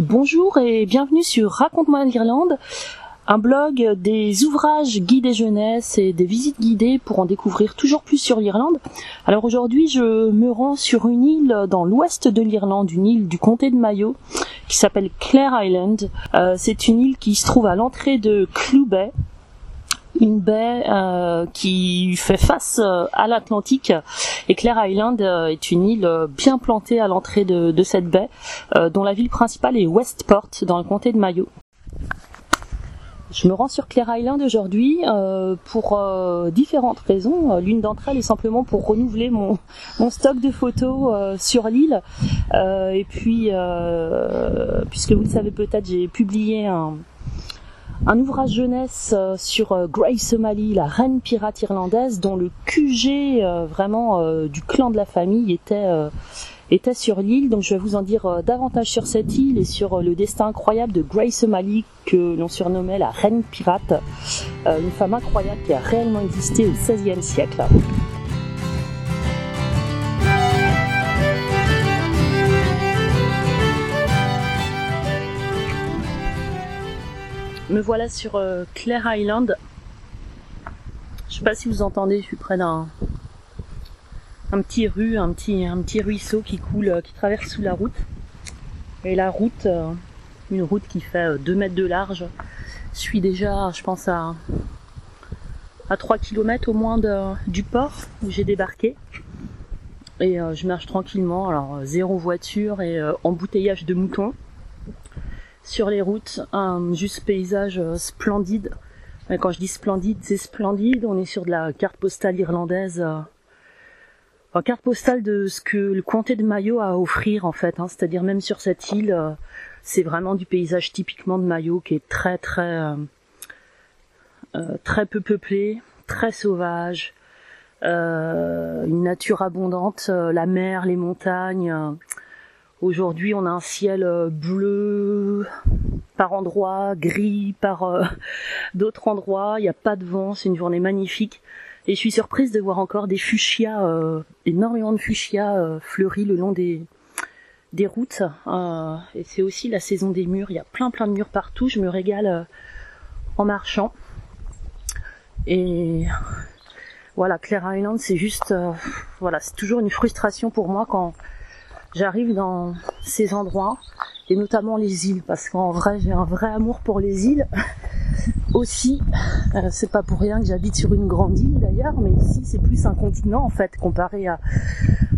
Bonjour et bienvenue sur Raconte-moi l'Irlande, un blog des ouvrages guidés jeunesse et des visites guidées pour en découvrir toujours plus sur l'Irlande. Alors aujourd'hui, je me rends sur une île dans l'ouest de l'Irlande, une île du comté de Mayo qui s'appelle Clare Island. Euh, c'est une île qui se trouve à l'entrée de Bay, une baie euh, qui fait face euh, à l'Atlantique et Clare Island euh, est une île bien plantée à l'entrée de, cette baie dont la ville principale est Westport dans le comté de Mayo. Je me rends sur Clare Island aujourd'hui pour différentes raisons. L'une d'entre elles est simplement pour renouveler mon, stock de photos sur l'île. et puis, puisque vous le savez peut-être, j'ai publié un, un ouvrage jeunesse euh, sur euh, Grace Somalie, la reine pirate irlandaise, dont le QG euh, vraiment du clan de la famille était était sur l'île. Donc je vais vous en dire davantage sur cette île et sur le destin incroyable de Grace Somalie que l'on surnommait la reine pirate, une femme incroyable qui a réellement existé au XVIe siècle. Me voilà sur euh, Clare Island. Je sais pas si vous entendez, je suis près d'un un petit rue, un petit, ruisseau qui coule, euh, qui traverse sous la route. Et la route, euh, une route qui fait 2 mètres de large, suis déjà, je pense, à, à 3 km au moins du port où j'ai débarqué. Et je marche tranquillement, alors zéro voiture et embouteillage de moutons sur les routes, un juste paysage euh, splendide. Et quand je dis splendide, c'est splendide. On est sur de la carte postale irlandaise. Euh, enfin, carte postale de ce que le comté de Mayo a à offrir en fait. Hein. C'est-à-dire même sur cette île, euh, c'est vraiment du paysage typiquement de Mayo qui est très très très peu peuplé, très sauvage, une nature abondante, la mer, les montagnes. Aujourd'hui, on a un ciel euh, bleu par endroits, gris par euh, d'autres endroits. Il n'y a pas de vent, c'est une journée magnifique. Et je suis surprise de voir encore des fuchsias, euh, énormément de fuchsias fleuris le long des, des routes. et c'est aussi la saison des murs. Il y a plein plein de murs partout. Je me régale en marchant. Et voilà, Clare Island, c'est juste, voilà, c'est toujours une frustration pour moi quand j'arrive dans ces endroits et notamment les îles parce qu'en vrai j'ai un vrai amour pour les îles. Aussi euh, c'est pas pour rien que j'habite sur une grande île d'ailleurs mais ici c'est plus un continent en fait comparé à,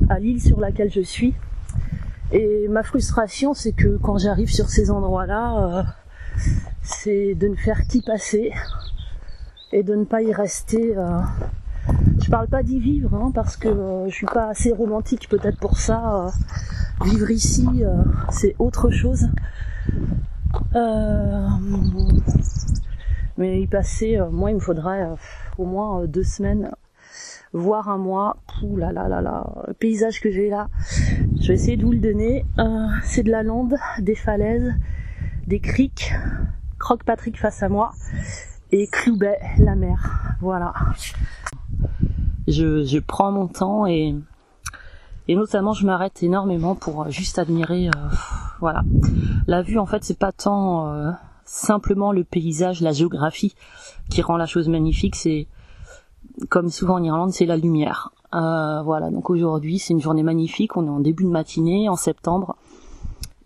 à l'île sur laquelle je suis. Et ma frustration c'est que quand j'arrive sur ces endroits là euh, c'est de ne faire qu'y passer et de ne pas y rester euh, je parle pas d'y vivre hein, parce que euh, je suis pas assez romantique peut-être pour ça. Euh, vivre ici, euh, c'est autre chose. mais y passer, moi, il me faudrait au moins deux semaines, voire un mois. Pouh là là là là, le paysage que j'ai là. Je vais essayer de vous le donner. c'est de la lande, des falaises, des criques. Croque Patrick face à moi et Cloubet, la mer. Voilà je, je prends mon temps et et notamment je m'arrête énormément pour euh, juste admirer euh, voilà. La vue en fait c'est pas tant euh, simplement le paysage la géographie qui rend la chose magnifique c'est comme souvent en Irlande c'est la lumière. Voilà donc aujourd'hui c'est une journée magnifique on est en début de matinée en septembre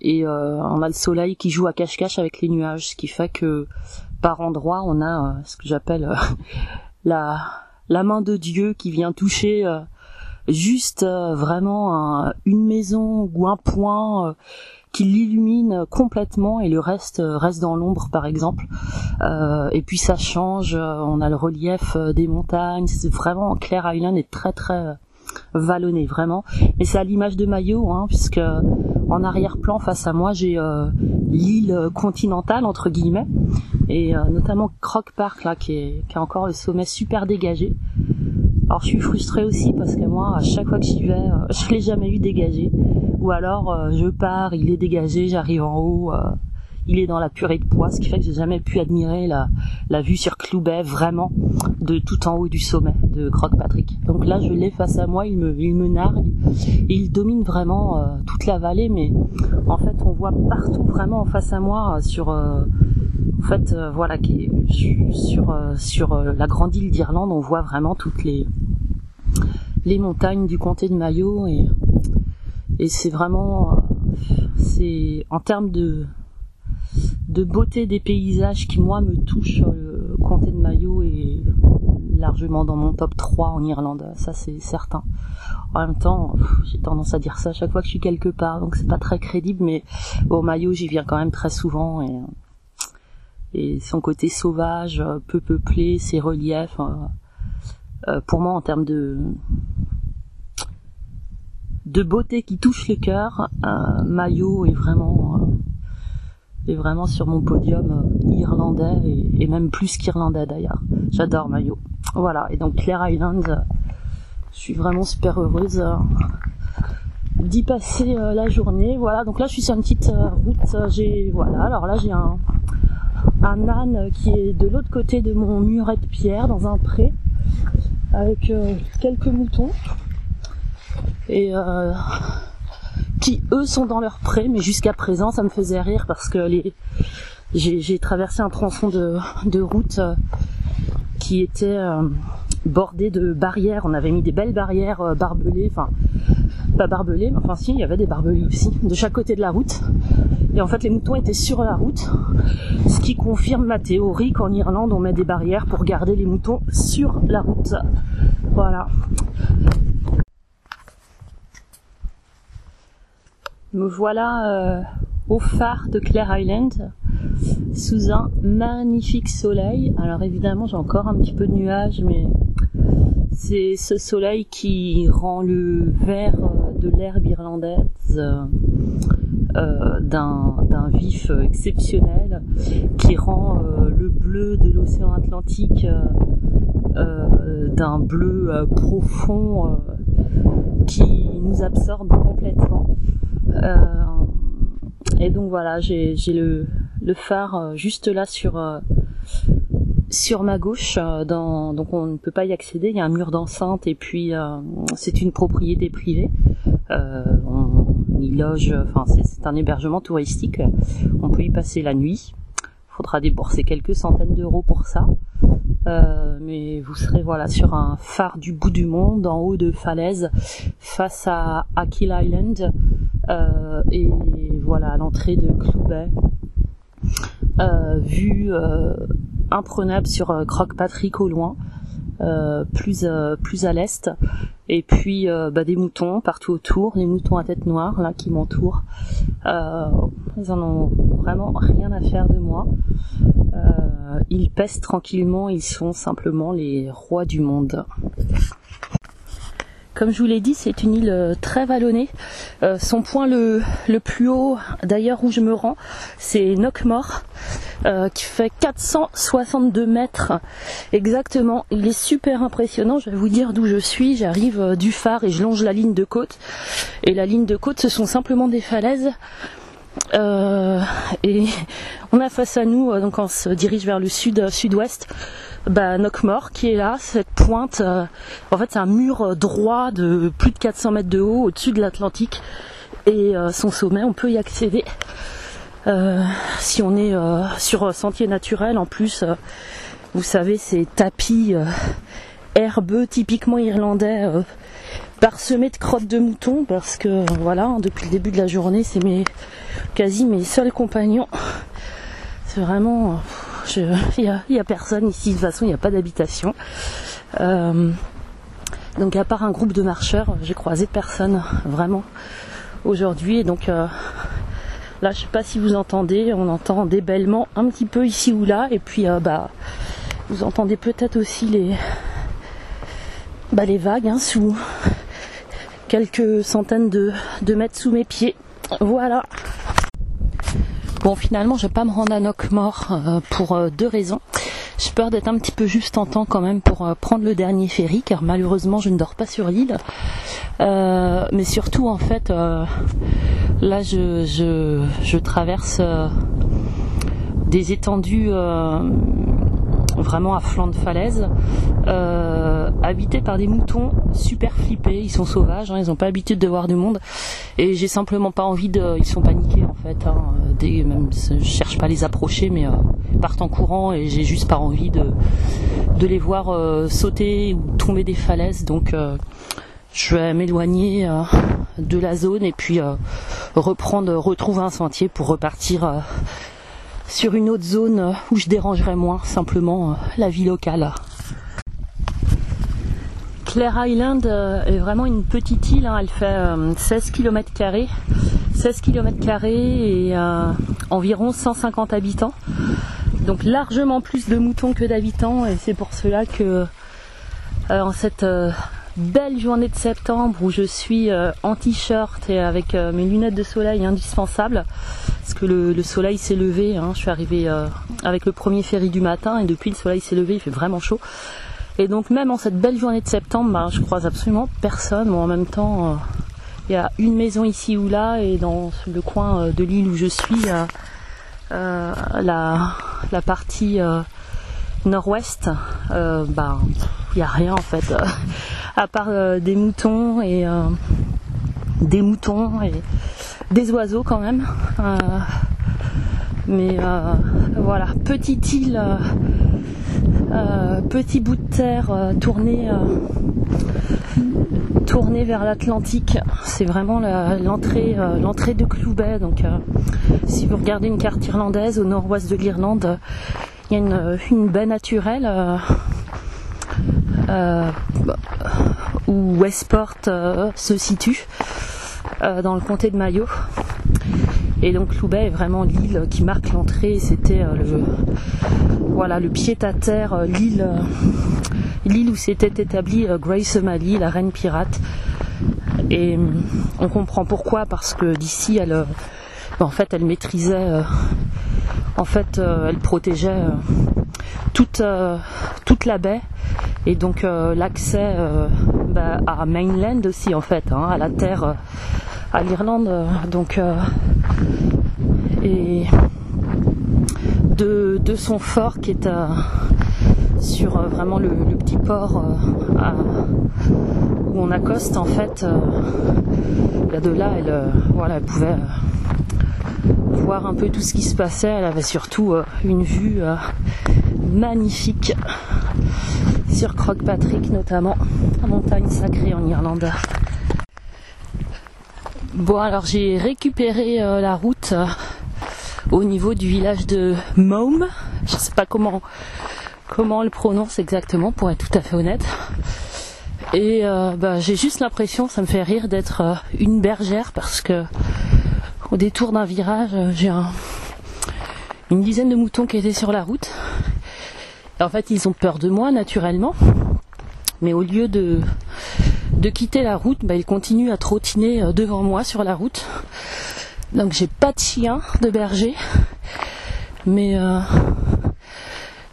et on a le soleil qui joue à cache-cache avec les nuages ce qui fait que par endroits on a ce que j'appelle la la main de Dieu qui vient toucher euh, juste euh, vraiment une maison ou un point euh, qui l'illumine complètement et le reste reste dans l'ombre par exemple. Et puis ça change on a le relief des montagnes. C'est vraiment Claire Island est très très vallonné vraiment. Mais c'est à l'image de Mayo hein, puisque en arrière-plan face à moi j'ai l'île continentale entre guillemets et euh, notamment Croc Park là qui est, qui a encore le sommet super dégagé. Alors je suis frustrée aussi parce que moi à chaque fois que j'y vais, euh, je l'ai jamais eu dégagé. Ou alors euh, je pars, il est dégagé, j'arrive en haut, il est dans la purée de poids, ce qui fait que j'ai jamais pu admirer la, vue sur Cloubet vraiment de tout en haut du sommet de Croc Patrick. Donc là, je l'ai face à moi, il me, nargue il domine vraiment euh, toute la vallée, mais en fait, on voit partout vraiment en face à moi sur euh, en fait, euh, voilà, sur la grande île d'Irlande, on voit vraiment toutes les les montagnes du comté de Mayo et et c'est vraiment c'est en termes de de beauté des paysages qui moi me touchent le comté de Mayo est largement dans mon top 3 en Irlande ça c'est certain en même temps j'ai tendance à dire ça à chaque fois que je suis quelque part donc c'est pas très crédible mais au Mayo j'y viens quand même très souvent et son côté sauvage peu peuplé ses reliefs euh, pour moi en termes de de beauté qui touche le cœur. Euh, Mayo est vraiment euh, est vraiment sur mon podium euh, irlandais et, même plus qu'irlandais d'ailleurs. J'adore Mayo. Voilà. Et donc Clare Island, je suis vraiment super heureuse d'y passer la journée. Voilà. Donc là, je suis sur une petite route. J'ai voilà. Alors là, j'ai un un âne qui est de l'autre côté de mon muret de pierre dans un pré avec quelques moutons et euh, qui eux sont dans leur pré, mais jusqu'à présent ça me faisait rire parce que j'ai traversé un tronçon de, route euh, qui était euh, bordé de barrières. On avait mis des belles barrières barbelées, enfin pas barbelées, mais enfin si, il y avait des barbelés aussi, de chaque côté de la route. Et en fait, les moutons étaient sur la route, ce qui confirme ma théorie qu'en Irlande, on met des barrières pour garder les moutons sur la route. Voilà. Me voilà euh, au phare de Clare Island sous un magnifique soleil. Alors évidemment j'ai encore un petit peu de nuages mais c'est ce soleil qui rend le vert euh, de l'herbe irlandaise euh, d'un vif exceptionnel, qui rend le bleu de l'océan Atlantique d'un bleu profond qui nous absorbe complètement. Euh, et donc voilà, j'ai le, phare euh, juste là sur euh, sur ma gauche, donc on ne peut pas y accéder. Il y a un mur d'enceinte et puis c'est une propriété privée. on y loge, enfin c'est un hébergement touristique. On peut y passer la nuit. Il faudra débourser quelques centaines d'euros pour ça. Mais vous serez voilà sur un phare du bout du monde, en haut de falaise, face à Akill Island, et voilà à l'entrée de Cloubet, euh, vue euh, imprenable sur euh, Croc Patrick au loin. Euh, plus plus à l'est. Et puis bah, des moutons partout autour des moutons à tête noire là qui m'entourent. Ils en ont vraiment rien à faire de moi. Ils pèsent tranquillement ils sont simplement les rois du monde comme je vous l'ai dit, c'est une île euh, très vallonnée. Euh, son point le, plus haut, d'ailleurs où je me rends, c'est Knockmore, euh, qui fait 462 mètres exactement. Il est super impressionnant. Je vais vous dire d'où je suis. J'arrive du phare et je longe la ligne de côte. Et la ligne de côte, ce sont simplement des falaises. et on a face à nous, donc on se dirige vers le sud, sud-ouest, bah, Knockmore qui est là, cette pointe. Euh, en fait, c'est un mur euh, droit de plus de 400 mètres de haut au-dessus de l'Atlantique. Et euh, son sommet, on peut y accéder si on est sur sentier naturel. En plus, vous savez, ces tapis herbeux typiquement irlandais parsemés de crottes de mouton parce que voilà, depuis le début de la journée, c'est mes quasi mes seuls compagnons. C'est vraiment il n'y a, personne ici, de toute façon, il n'y a pas d'habitation. Euh, donc à part un groupe de marcheurs, j'ai croisé personne vraiment aujourd'hui. Et donc euh, là, je sais pas si vous entendez, on entend des bêlements un petit peu ici ou là. Et puis euh, bah, vous entendez peut-être aussi les, bah, vagues hein, sous quelques centaines de mètres sous mes pieds. Voilà. Bon, finalement, je vais pas me rendre à Knockmore euh, pour euh, deux raisons. J'ai peur d'être un petit peu juste en temps quand même pour euh, prendre le dernier ferry, car malheureusement, je ne dors pas sur l'île. mais surtout, en fait, là, je, traverse des étendues vraiment à flanc de falaise, euh, habités par des moutons super flippés. Ils sont sauvages, hein, ils n'ont pas l'habitude de voir du monde. Et j'ai simplement pas envie de. Ils sont paniqués en fait. Hein, des, même, je cherche pas à les approcher, mais euh, ils partent en courant et j'ai juste pas envie de, de les voir euh, sauter ou tomber des falaises. Donc je vais m'éloigner de la zone et puis reprendre, retrouver un sentier pour repartir sur une autre zone où je dérangerais moins simplement euh, la vie locale. Clare Island euh, est vraiment une petite île, hein. elle fait 16 km 16 km et euh, environ 150 habitants. Donc largement plus de moutons que d'habitants et c'est pour cela que en cette belle journée de septembre où je suis en t-shirt et avec mes lunettes de soleil indispensables, parce que le, soleil s'est levé. Hein. Je suis arrivée euh, avec le premier ferry du matin et depuis le soleil s'est levé, il fait vraiment chaud. Et donc même en cette belle journée de septembre, bah, je croise absolument personne. en même temps, euh, il y a une maison ici ou là et dans le coin euh, de l'île où je suis, la, la partie nord-ouest, bah, il n'y a rien en fait, à part des moutons et des moutons et des oiseaux quand même. Euh, mais euh, voilà, petite île, euh, petit bout de terre tourné, tourné vers l'Atlantique. C'est vraiment l'entrée, de Cloubet. Donc, si vous regardez une carte irlandaise au nord-ouest de l'Irlande, il y a une, baie naturelle. où Westport se situe euh, dans le comté de Mayo. Et donc Loubet est vraiment l'île qui marque l'entrée. C'était euh, le voilà le pied à terre, euh, l'île où s'était établie Grace O'Malley, la reine pirate. Et on comprend pourquoi parce que d'ici elle en fait elle maîtrisait en fait elle protégeait toute toute la baie et donc l'accès bah, à mainland aussi en fait hein, à la terre à l'Irlande. Donc, euh, et de, son fort qui est euh, sur euh, vraiment le, petit port où on accoste en fait. de là, elle, voilà, elle pouvait voir un peu tout ce qui se passait. Elle avait surtout une vue magnifique sur Croc Patrick notamment, la montagne sacrée en Irlande. Bon, alors j'ai récupéré euh, la route euh, au niveau du village de Maume. Je sais pas comment comment on le prononce exactement, pour être tout à fait honnête. Et euh, bah, j'ai juste l'impression, ça me fait rire, d'être une bergère parce que au détour d'un virage, j'ai une dizaine de moutons qui étaient sur la route. en fait, ils ont peur de moi naturellement, mais au lieu de quitter la route, bah, il continue à trottiner euh, devant moi sur la route. Donc j'ai pas de chien de berger, mais euh,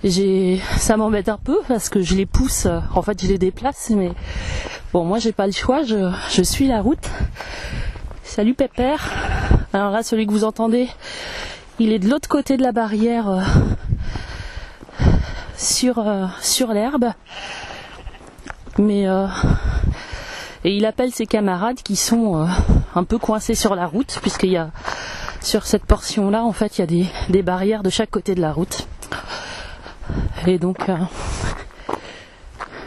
j'ai, ça m'embête un peu parce que je les pousse, euh, en fait je les déplace, mais bon moi j'ai pas le choix, je, je suis la route. Salut Pépère. Alors là celui que vous entendez, il est de l'autre côté de la barrière sur sur l'herbe, mais et il appelle ses camarades qui sont euh, un peu coincés sur la route, puisqu'il y a sur cette portion-là, en fait, il y a des, barrières de chaque côté de la route. Et donc, euh,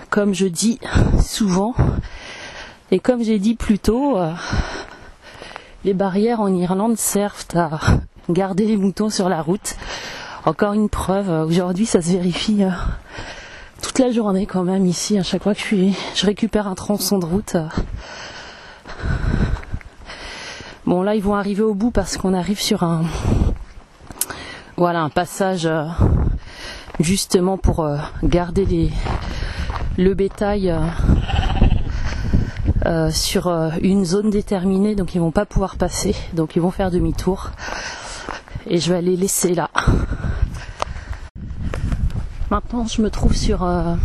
comme je dis souvent, et comme j'ai dit plus tôt, euh, les barrières en Irlande servent à garder les moutons sur la route. Encore une preuve, aujourd'hui ça se vérifie toute la journée quand même ici, à chaque fois que je, récupère un tronçon de route. Bon là ils vont arriver au bout parce qu'on arrive sur un voilà un passage euh, justement pour euh, garder le bétail euh, sur une zone déterminée donc ils vont pas pouvoir passer donc ils vont faire demi-tour et je vais les laisser là. Maintenant, je me trouve sur, euh,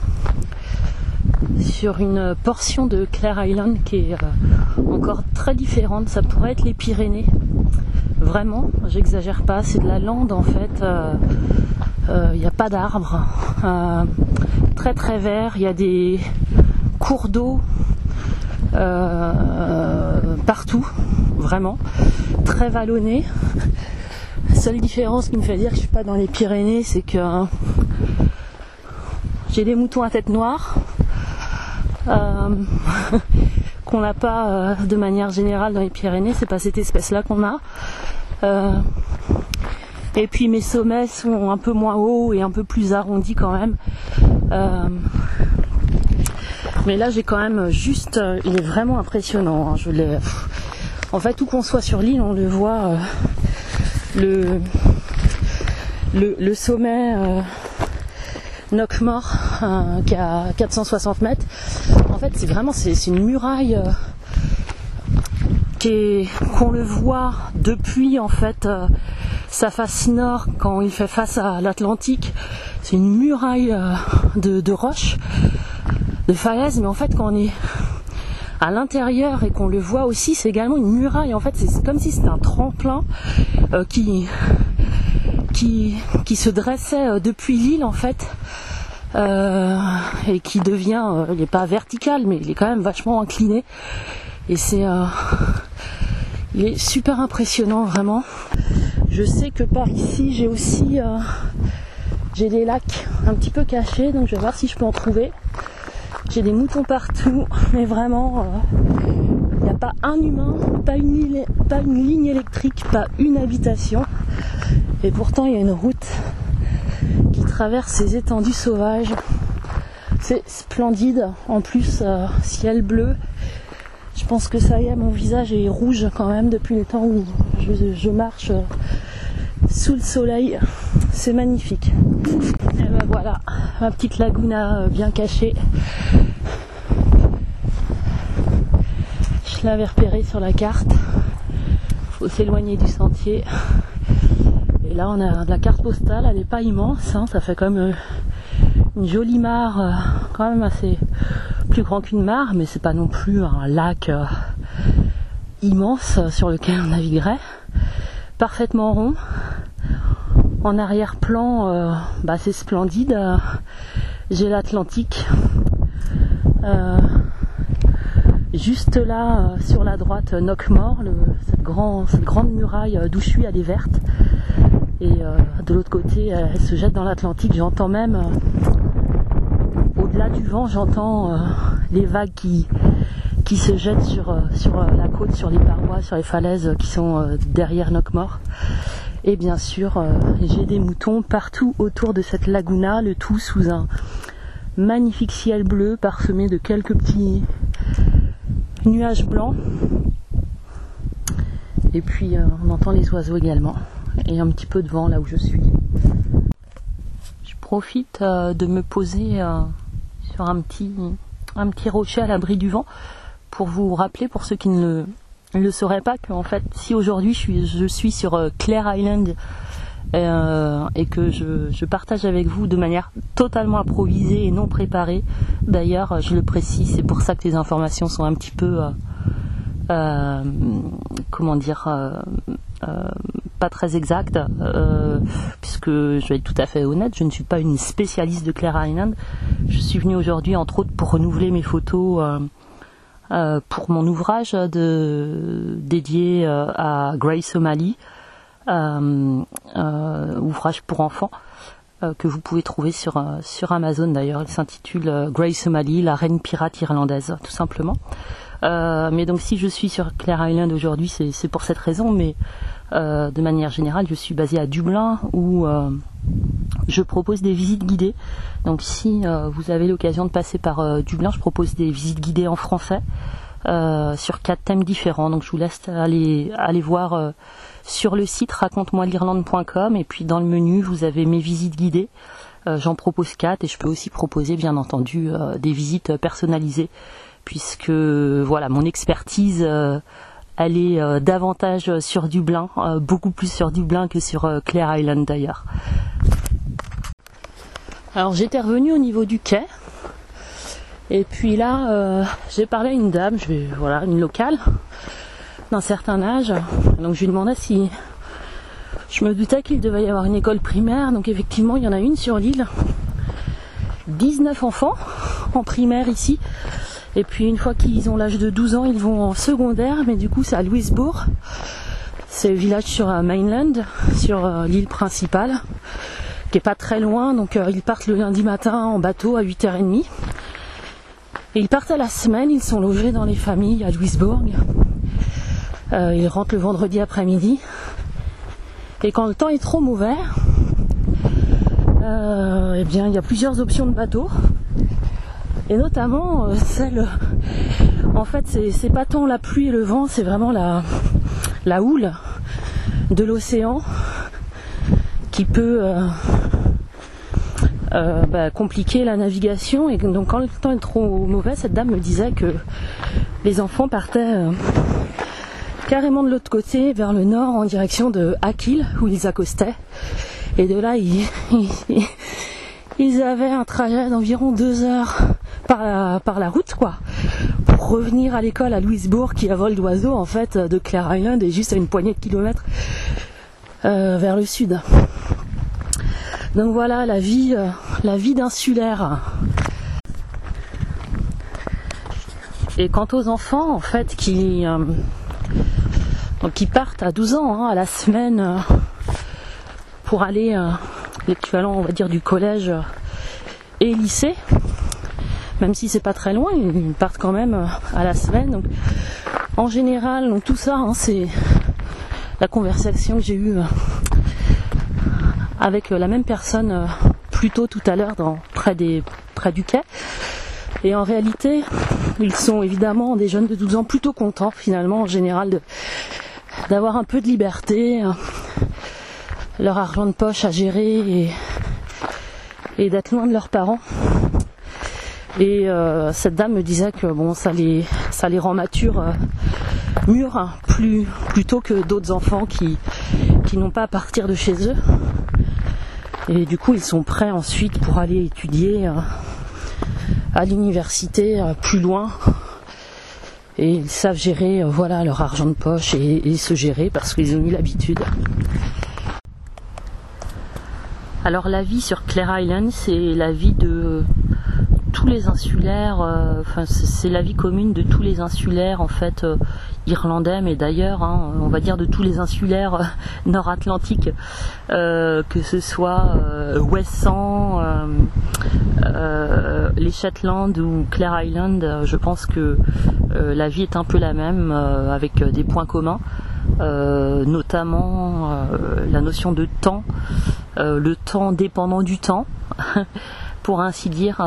sur une portion de Clare Island qui est euh, encore très différente. Ça pourrait être les Pyrénées. vraiment, j'exagère pas, c'est de la lande en fait. Il n'y a pas d'arbres, très très vert, il y a des cours d'eau partout, vraiment, très vallonné. Seule différence qui me fait dire que je suis pas dans les Pyrénées, c'est que j'ai des moutons à tête noire. qu'on n'a pas euh, de manière générale dans les Pyrénées, c'est pas cette espèce-là qu'on a. Euh, et puis mes sommets sont un peu moins hauts et un peu plus arrondis quand même. Euh, mais là j'ai quand même juste, il est vraiment impressionnant. Hein. je en fait où qu'on soit sur l'île, on le voit le, le sommet Knockmore euh, qui a 460 mètres. En fait, c'est vraiment c'est, une muraille euh, qu'on le voit depuis en fait euh, sa face nord quand il fait face à l'Atlantique. C'est une muraille de, de roches, de falaises, mais en fait quand on est à l'intérieur et qu'on le voit aussi, c'est également une muraille. En fait, c'est comme si c'était un tremplin qui qui, se dressait euh, depuis l'île en fait euh, et qui devient, euh, il n'est pas vertical mais il est quand même vachement incliné et c'est il est super impressionnant vraiment. Je sais que par ici j'ai aussi j'ai des lacs un petit peu cachés donc je vais voir si je peux en trouver. J'ai des moutons partout mais vraiment il n'y a pas un humain, pas une, pas une ligne électrique, pas une habitation. Et pourtant, il y a une route qui traverse ces étendues sauvages. C'est splendide. En plus, euh, ciel bleu. Je pense que ça y est, mon visage est rouge quand même depuis le temps où je, marche euh, sous le soleil. C'est magnifique. Et ben voilà, ma petite laguna euh, bien cachée. Je l'avais repérée sur la carte. Faut s'éloigner du sentier. Et là, on a de la carte postale, elle n'est pas immense, hein. ça fait comme euh, une jolie mare, euh, quand même assez plus grand qu'une mare, mais c'est pas non plus un lac euh, immense sur lequel on naviguerait. Parfaitement rond. En arrière-plan, bah, c'est splendide. J'ai l'Atlantique. juste là, sur la droite, Knockmore, cette, cette, grande muraille d'où je suis, elle est verte. Et euh, de l'autre côté, elle se jette dans l'Atlantique. J'entends même, euh, au-delà du vent, j'entends euh, les vagues qui, qui se jettent sur, sur la côte, sur les parois, sur les falaises qui sont derrière Knockmore. Et bien sûr, j'ai des moutons partout autour de cette laguna, le tout sous un magnifique ciel bleu parsemé de quelques petits nuages blancs. Et puis on entend les oiseaux également et un petit peu de vent là où je suis. Je profite euh, de me poser euh, sur un petit, un petit rocher à l'abri du vent pour vous rappeler, pour ceux qui ne le, sauraient pas, qu'en fait, si aujourd'hui je suis, je suis sur euh, Clare Island et que je, je, partage avec vous de manière totalement improvisée et non préparée, d'ailleurs, je le précise, c'est pour ça que les informations sont un petit peu, comment dire, pas très exact, euh, puisque je vais être tout à fait honnête, je ne suis pas une spécialiste de Claire Island. Je suis venue aujourd'hui, entre autres, pour renouveler mes photos euh, euh, pour mon ouvrage dédié à Grace O'Malley, ouvrage pour enfants que vous pouvez trouver sur, sur Amazon d'ailleurs. Il s'intitule Grace O'Malley, la reine pirate irlandaise, tout simplement. mais donc si je suis sur Claire Island aujourd'hui, c'est pour cette raison, mais euh, de manière générale, je suis basée à Dublin où euh, je propose des visites guidées. Donc si euh, vous avez l'occasion de passer par Dublin, je propose des visites guidées en français sur quatre thèmes différents. Donc je vous laisse aller, aller voir sur le site raconte-moi l'Irlande.com et puis dans le menu vous avez mes visites guidées. J'en propose quatre et je peux aussi proposer bien entendu des visites personnalisées puisque voilà mon expertise est euh, davantage sur Dublin, euh, beaucoup plus sur Dublin que sur euh, Clare Island d'ailleurs. Alors j'étais revenue au niveau du quai. Et puis là, j'ai parlé à une dame, je vais, voilà, une locale, d'un certain âge. Donc je lui demandais si Je me doutais qu'il devait y avoir une école primaire, donc effectivement il y en a une sur l'île. 19 enfants en primaire ici. Et puis une fois qu'ils ont l'âge de 12 ans, ils vont en secondaire, mais du coup c'est à Louisbourg. C'est le village sur euh, mainland, sur euh, l'île principale, qui est pas très loin, donc euh, ils partent le lundi matin en bateau à 8h30. Et ils partent à la semaine, ils sont logés dans les familles à Louisbourg. ils rentrent le vendredi après-midi. Et quand le temps est trop mauvais, eh bien il y a plusieurs options de bateaux et notamment euh, celle en fait c'est pas tant la pluie et le vent c'est vraiment la, la houle de l'océan qui peut euh, euh, bah, compliquer la navigation. Et donc quand le temps est trop mauvais cette dame me disait que les enfants partaient carrément de l'autre côté vers le nord en direction de Aquil où ils accostaient. Et de là ils, ils avaient un trajet d'environ deux heures par la, route, quoi, pour revenir à l'école à Louisbourg, qui a vol d'oiseau, en fait, de Clare Island, et juste à une poignée de kilomètres euh, vers le sud. Donc voilà la vie, euh, la vie d'insulaire. Et quant aux enfants, en fait, qui, euh, partent à 12 ans, hein, à la semaine, pour aller l'équivalent, on va dire, du collège et lycée. Même si c'est pas très loin, ils partent quand même euh, à la semaine. En général, donc tout ça, hein, c'est la conversation que j'ai eue euh, avec euh, la même personne plus tôt tout à l'heure près, des, près du quai. Et en réalité, ils sont évidemment des jeunes de 12 ans plutôt contents finalement en général d'avoir un peu de liberté, leur argent de poche à gérer et, d'être loin de leurs parents. Et euh, cette dame me disait que bon, ça les, ça les rend matures, euh, hein, plus, plutôt que d'autres enfants qui, qui n'ont pas à partir de chez eux. Et du coup, ils sont prêts ensuite pour aller étudier euh, à l'université plus loin. Et ils savent gérer voilà, leur argent de poche et, et se gérer parce qu'ils ont eu l'habitude. Alors la vie sur Clare Island, c'est la vie de tous les insulaires, euh, c'est la vie commune de tous les insulaires en fait euh, irlandais, mais d'ailleurs hein, on va dire de tous les insulaires euh, nord-atlantiques, que ce soit Wesson, les Shetland ou Clare Island, je pense que la vie est un peu la même avec des points communs. Euh, notamment euh, la notion de temps, euh, le temps dépendant du temps, pour ainsi dire,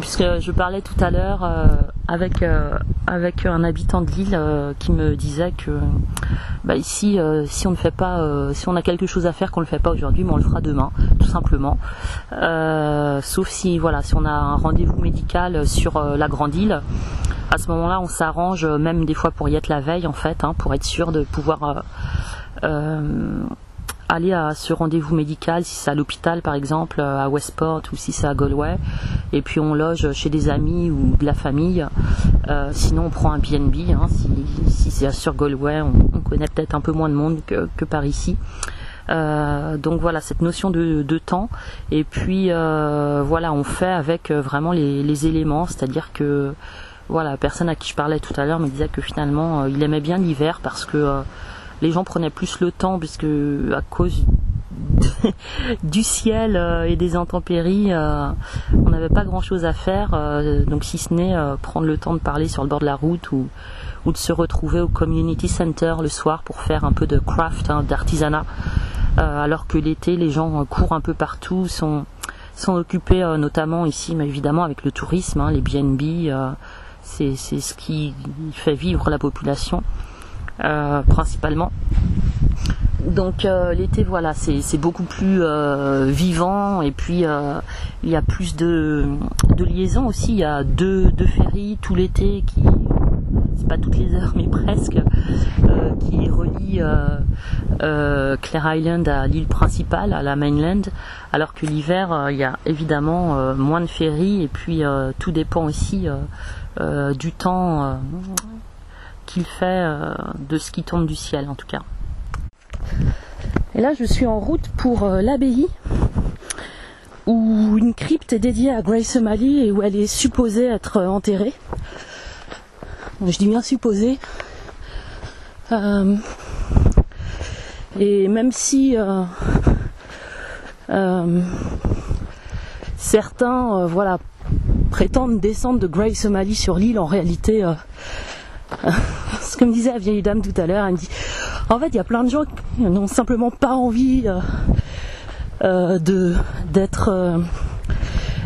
puisque je parlais tout à l'heure avec avec un habitant de l'île qui me disait que bah, ici, si on ne fait pas, si on a quelque chose à faire qu'on ne le fait pas aujourd'hui, mais on le fera demain, tout simplement. sauf si voilà, si on a un rendez-vous médical sur la grande île à ce moment-là, on s'arrange euh, même des fois pour y être la veille en fait, hein, pour être sûr de pouvoir euh, euh, aller à ce rendez-vous médical, si c'est à l'hôpital par exemple, à Westport ou si c'est à Galway. Et puis on loge chez des amis ou de la famille. sinon on prend un BNB. Hein, si, c'est sur Galway, on, connaît peut-être un peu moins de monde que, par ici. donc voilà cette notion de, temps et puis voilà on fait avec vraiment les, les éléments c'est à dire que voilà, la personne à qui je parlais tout à l'heure me disait que finalement, euh, il aimait bien l'hiver parce que euh, les gens prenaient plus le temps, puisque à cause du ciel euh, et des intempéries, on n'avait pas grand-chose à faire, donc si ce n'est prendre le temps de parler sur le bord de la route ou, de se retrouver au community center le soir pour faire un peu de craft, hein, d'artisanat, alors que l'été, les gens courent un peu partout, sont sont occupés notamment ici, mais évidemment avec le tourisme, hein, les BNB, c'est ce qui fait vivre la population euh, principalement. Donc euh, l'été, voilà, c'est beaucoup plus euh, vivant et puis il y a plus de, liaisons aussi. Il y a deux, deux ferries tout l'été qui, c'est pas toutes les heures mais presque, qui relient Clare Island à l'île principale, à la mainland, alors que l'hiver, il y a évidemment moins de ferries et puis tout dépend aussi du temps qu'il fait, euh, de ce qui tombe du ciel en tout cas. Et là, je suis en route pour euh, l'abbaye où une crypte est dédiée à Grace O'Malley et où elle est supposée être euh, enterrée. Je dis bien supposée. Et même si certains voilà, prétendent descendre de Grace O'Malley sur l'île, en réalité, que me disait la vieille dame tout à l'heure, elle me dit en fait, il y a plein de gens qui n'ont simplement pas envie euh, euh, de d'être euh,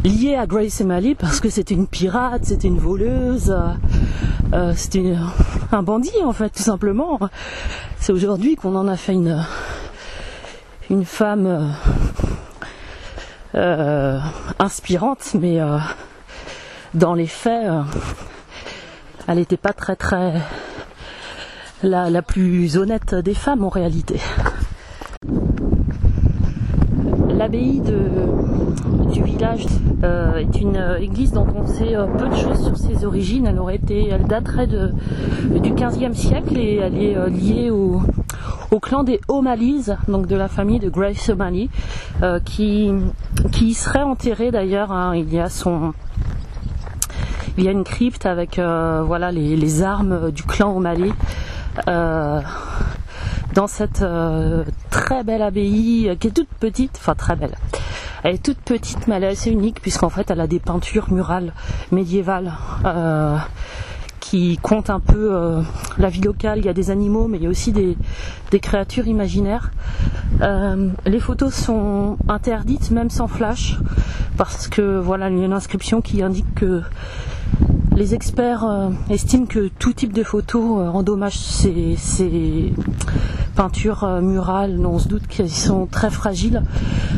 liés à Grace Emily parce que c'était une pirate, c'était une voleuse, c'était un bandit en fait, tout simplement. C'est aujourd'hui qu'on en a fait une une femme inspirante, mais dans les faits, elle n'était pas très très la, plus honnête des femmes en réalité. L'abbaye du village euh, est une euh, église dont on sait euh, peu de choses sur ses origines. Elle aurait été, daterait du 15e siècle et elle est liée au, clan des O'Malley's, donc de la famille de Grace O'Malley, qui, qui serait enterrée d'ailleurs. Hein. il y a y une crypte avec les, les, armes du clan O'Malley euh, dans cette euh, très belle abbaye euh, qui est toute petite, enfin très belle. Elle est toute petite mais elle est assez unique puisqu'en fait elle a des peintures murales médiévales qui comptent un peu la vie locale. Il y a des animaux mais il y a aussi des, des créatures imaginaires. les photos sont interdites même sans flash parce que voilà il y a une inscription qui indique que les experts euh, estiment que tout type de photos euh, endommage ces, peintures euh, murales. On se doute qu'elles sont très fragiles.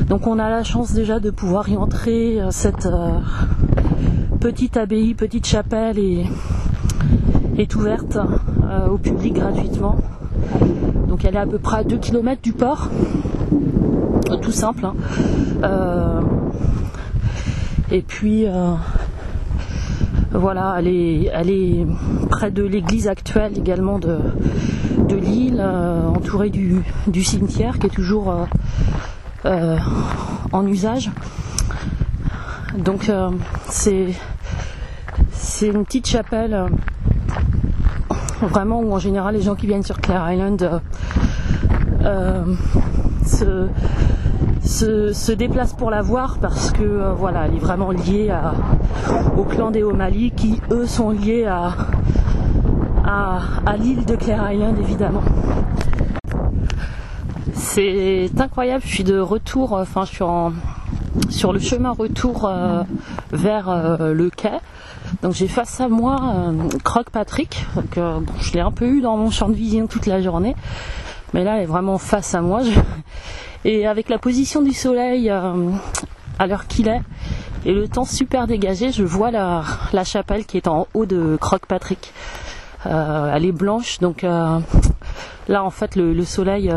Donc on a la chance déjà de pouvoir y entrer. Cette petite abbaye, petite chapelle est, ouverte au public gratuitement. Donc elle est à peu près à 2 km du port. Tout simple. Hein. et puis voilà, elle est, près de l'église actuelle également de, l'île, euh, entourée du, cimetière qui est toujours euh, euh, en usage. Donc c'est une petite chapelle vraiment où en général les gens qui viennent sur Clare Island se se, déplace pour la voir parce que voilà, elle est vraiment liée au clan des O'Malley qui eux sont liés à, à, l'île de Clare Island évidemment. C'est incroyable, je suis de retour, enfin je suis sur le chemin retour euh, vers euh, le quai. Donc j'ai face à moi Croc Patrick, je l'ai un peu eu dans mon champ de vision toute la journée, mais là elle est vraiment face à moi. Et avec la position du soleil euh, à l'heure qu'il est et le temps super dégagé, je vois la, chapelle qui est en haut de Croc Patrick. Euh, elle est blanche, donc euh, là en fait le, soleil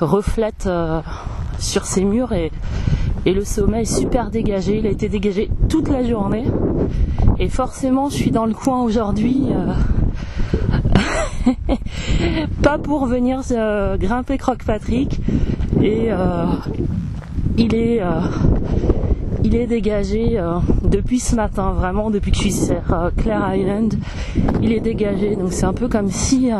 reflète sur ses murs et, et le sommet est super dégagé. Il a été dégagé toute la journée. Et forcément, je suis dans le coin aujourd'hui. pas pour venir grimper Croc Patrick, et euh, il est euh, il est dégagé euh, depuis ce matin, vraiment depuis que je suis sur Clare Island, il est dégagé. Donc c'est un peu comme si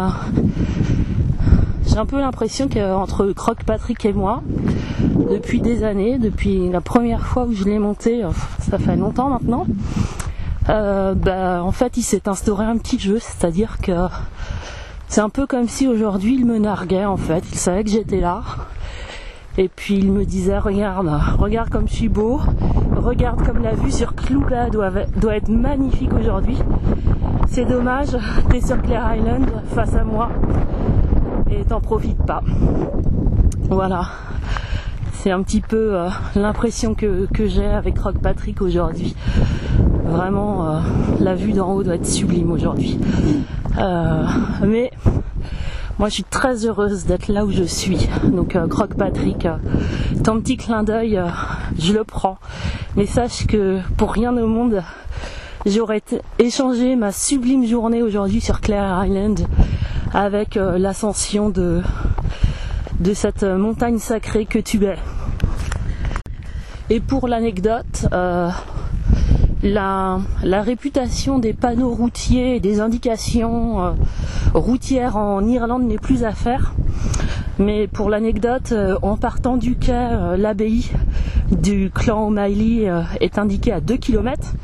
j'ai un peu l'impression qu'entre Croc Patrick et moi, depuis des années, depuis la première fois où je l'ai monté, ça fait longtemps maintenant, bah, en fait il s'est instauré un petit jeu, c'est-à-dire que c'est un peu comme si aujourd'hui il me narguait en fait, il savait que j'étais là. Et puis il me disait regarde, regarde comme je suis beau, regarde comme la vue sur Clouda doit, être magnifique aujourd'hui. C'est dommage, t'es sur Clare Island face à moi et t'en profites pas. Voilà. C'est un petit peu euh, l'impression que, j'ai avec Rock Patrick aujourd'hui. Vraiment, euh, la vue d'en haut doit être sublime aujourd'hui. Euh, mais moi, je suis très heureuse d'être là où je suis. Donc, euh, Croc Patrick, euh, ton petit clin d'œil, euh, je le prends. Mais sache que pour rien au monde, j'aurais échangé ma sublime journée aujourd'hui sur Clare Island avec l'ascension de de cette montagne sacrée que tu es. Et pour l'anecdote, la, réputation des panneaux routiers et des indications euh, routières en Irlande n'est plus à faire. Mais pour l'anecdote, euh, en partant du quai, euh, l'abbaye du clan O'Malley est indiquée à 2 km.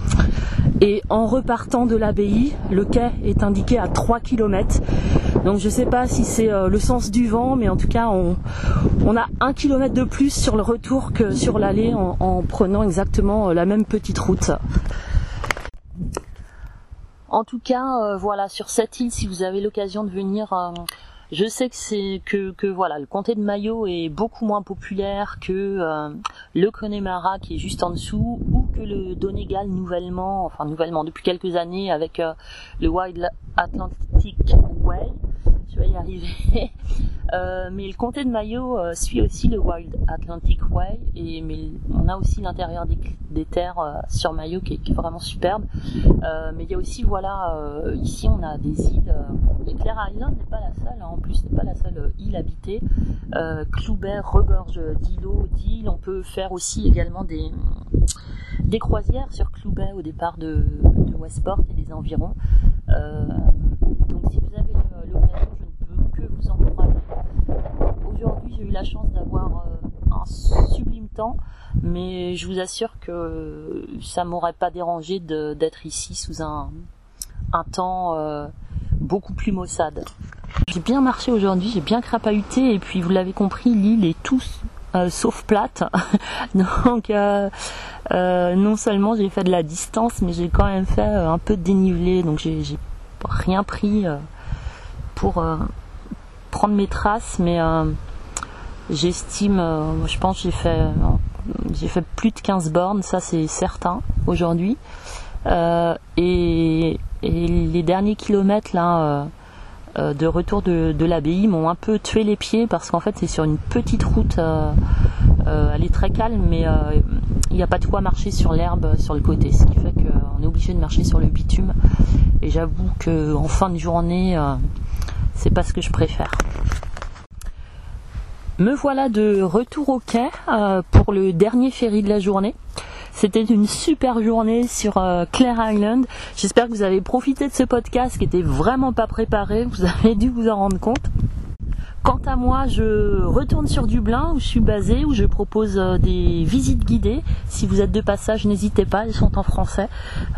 Et en repartant de l'abbaye, le quai est indiqué à 3 km. Donc je ne sais pas si c'est le sens du vent, mais en tout cas on, a 1 km de plus sur le retour que sur l'aller en prenant exactement la même petite route. En tout cas, euh, voilà, sur cette île, si vous avez l'occasion de venir, euh, je sais que c'est que, voilà, le comté de Mayo est beaucoup moins populaire que euh, le Connemara qui est juste en dessous, ou que le Donegal nouvellement, enfin nouvellement depuis quelques années avec le Wild Atlantic Way je vais y arriver. Euh, mais le comté de Mayo euh, suit aussi le Wild Atlantic Way et mais on a aussi l'intérieur des, terres euh, sur Mayo qui est, vraiment superbe. mais il y a aussi voilà ici on a des îles. et Clare Island n'est pas la seule, hein. en plus n'est pas la seule île habitée. Cloubert regorge d'îlots, d'îles. On peut faire aussi également des croisières sur Cloubet au départ de, de, Westport et des environs. donc si vous avez l'occasion, que vous encourager. Aujourd'hui, j'ai eu la chance d'avoir euh, un sublime temps, mais je vous assure que ça m'aurait pas dérangé d'être ici sous un, temps euh, beaucoup plus maussade. J'ai bien marché aujourd'hui, j'ai bien crapahuté, et puis vous l'avez compris, l'île est tout euh, sauf plate. Donc non seulement j'ai fait de la distance, mais j'ai quand même fait un peu de dénivelé, donc j'ai rien pris pour prendre mes traces, mais j'estime, euh, je pense j'ai fait, euh, j'ai fait plus de 15 bornes, ça c'est certain aujourd'hui. Et, les derniers kilomètres là de retour de, l'abbaye m'ont un peu tué les pieds parce qu'en fait c'est sur une petite route, elle est très calme mais il n'y a pas de quoi marcher sur l'herbe sur le côté, ce qui fait qu'on est obligé de marcher sur le bitume. Et j'avoue qu'en fin de journée, c'est pas ce que je préfère. Me voilà de retour au quai euh, pour le dernier ferry de la journée. C'était une super journée sur euh, Clare Island. J'espère que vous avez profité de ce podcast qui était vraiment pas préparé. Vous avez dû vous en rendre compte. Quant à moi, je retourne sur Dublin où je suis basée, où je propose euh, des visites guidées. Si vous êtes de passage, n'hésitez pas, elles sont en français.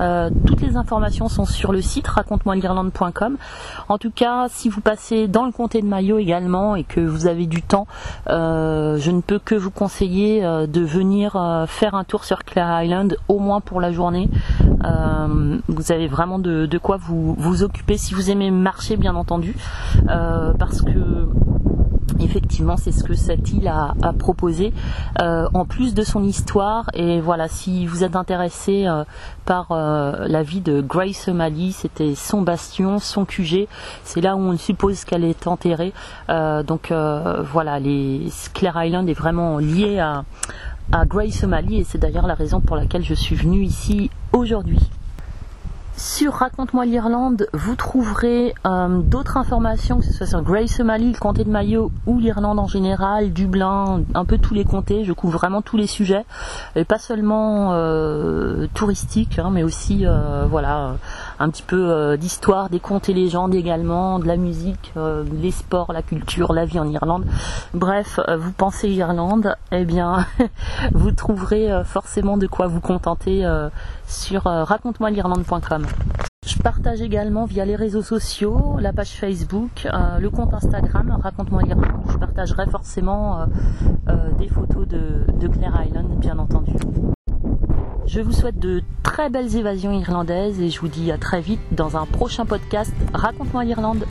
Euh, toutes les informations sont sur le site raconte-moi-l'Irlande.com. En tout cas, si vous passez dans le comté de Mayo également et que vous avez du temps, euh, je ne peux que vous conseiller de venir faire un tour sur Clare Island, au moins pour la journée. vous avez vraiment de, quoi vous occuper si vous aimez marcher, bien entendu, parce que effectivement c'est ce que cette île a, proposé. Euh, en plus de son histoire et voilà si vous êtes intéressé euh, par euh, la vie de Grace O'Malley c'était son bastion son QG c'est là où on suppose qu'elle est enterrée. Donc voilà les Clare Island est vraiment lié à, à Grace O'Malley et c'est d'ailleurs la raison pour laquelle je suis venue ici aujourd'hui sur Raconte-moi l'Irlande, vous trouverez euh, d'autres informations, que ce soit sur Grace Somalie, le comté de Mayo ou l'Irlande en général, Dublin, un peu tous les comtés. Je couvre vraiment tous les sujets, et pas seulement euh, touristiques, hein, mais aussi euh, voilà un petit peu d'histoire, des contes et légendes également, de la musique, les sports, la culture, la vie en Irlande. Bref, vous pensez Irlande, eh bien vous trouverez forcément de quoi vous contenter sur raconte-moi l'Irlande.com. Je partage également via les réseaux sociaux, la page Facebook, euh, le compte Instagram, raconte-moi l'Irlande. Je partagerai forcément euh, euh, des photos de, de Clare Island, bien entendu. Je vous souhaite de très belles évasions irlandaises et je vous dis à très vite dans un prochain podcast Raconte-moi l'Irlande.